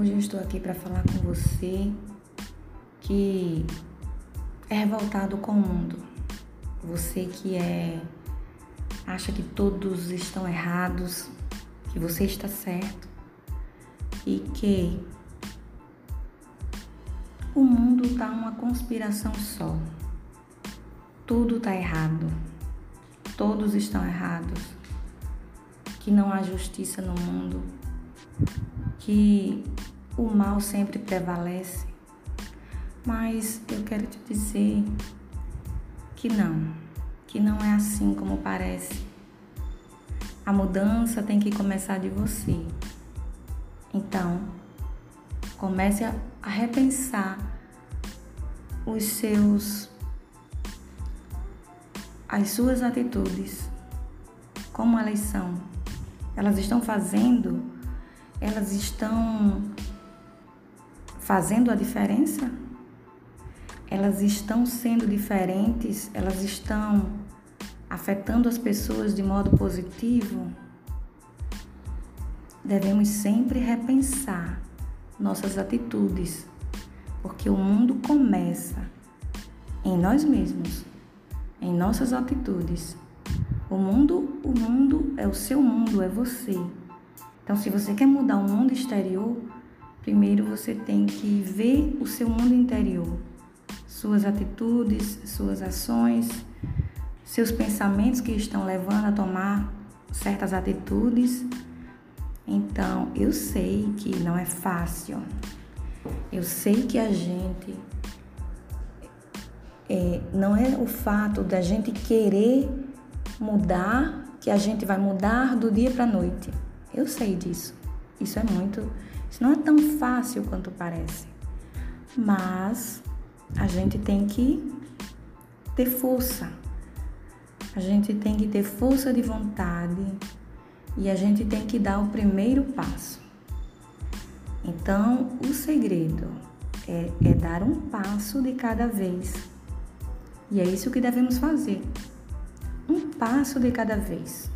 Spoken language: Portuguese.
Hoje eu estou aqui para falar com você que é revoltado com o mundo. Você que é acha que todos estão errados, que você está certo e que o mundo está uma conspiração só. Tudo está errado. Todos estão errados. Que não há justiça no mundo. Que o mal sempre prevalece. Mas eu quero te dizer que não, que não é assim como parece. A mudança tem que começar de você. Então, comece a, repensar os seus as suas atitudes, como elas são. Elas estão fazendo, elas estão fazendo a diferença? Elas estão sendo diferentes? Elas estão afetando as pessoas de modo positivo? Devemos sempre repensar nossas atitudes, porque o mundo começa em nós mesmos, em nossas atitudes. O mundo, o mundo é o seu mundo, é você. Então, se você quer mudar o mundo exterior, Primeiro você tem que ver o seu mundo interior, suas atitudes, suas ações, seus pensamentos que estão levando a tomar certas atitudes. Então, eu sei que não é fácil. Eu sei que a gente é, não é o fato da gente querer mudar que a gente vai mudar do dia para noite. Eu sei disso. Isso é muito isso não é tão fácil quanto parece, mas a gente tem que ter força. A gente tem que ter força de vontade e a gente tem que dar o primeiro passo. Então, o segredo é, é dar um passo de cada vez. E é isso que devemos fazer. Um passo de cada vez.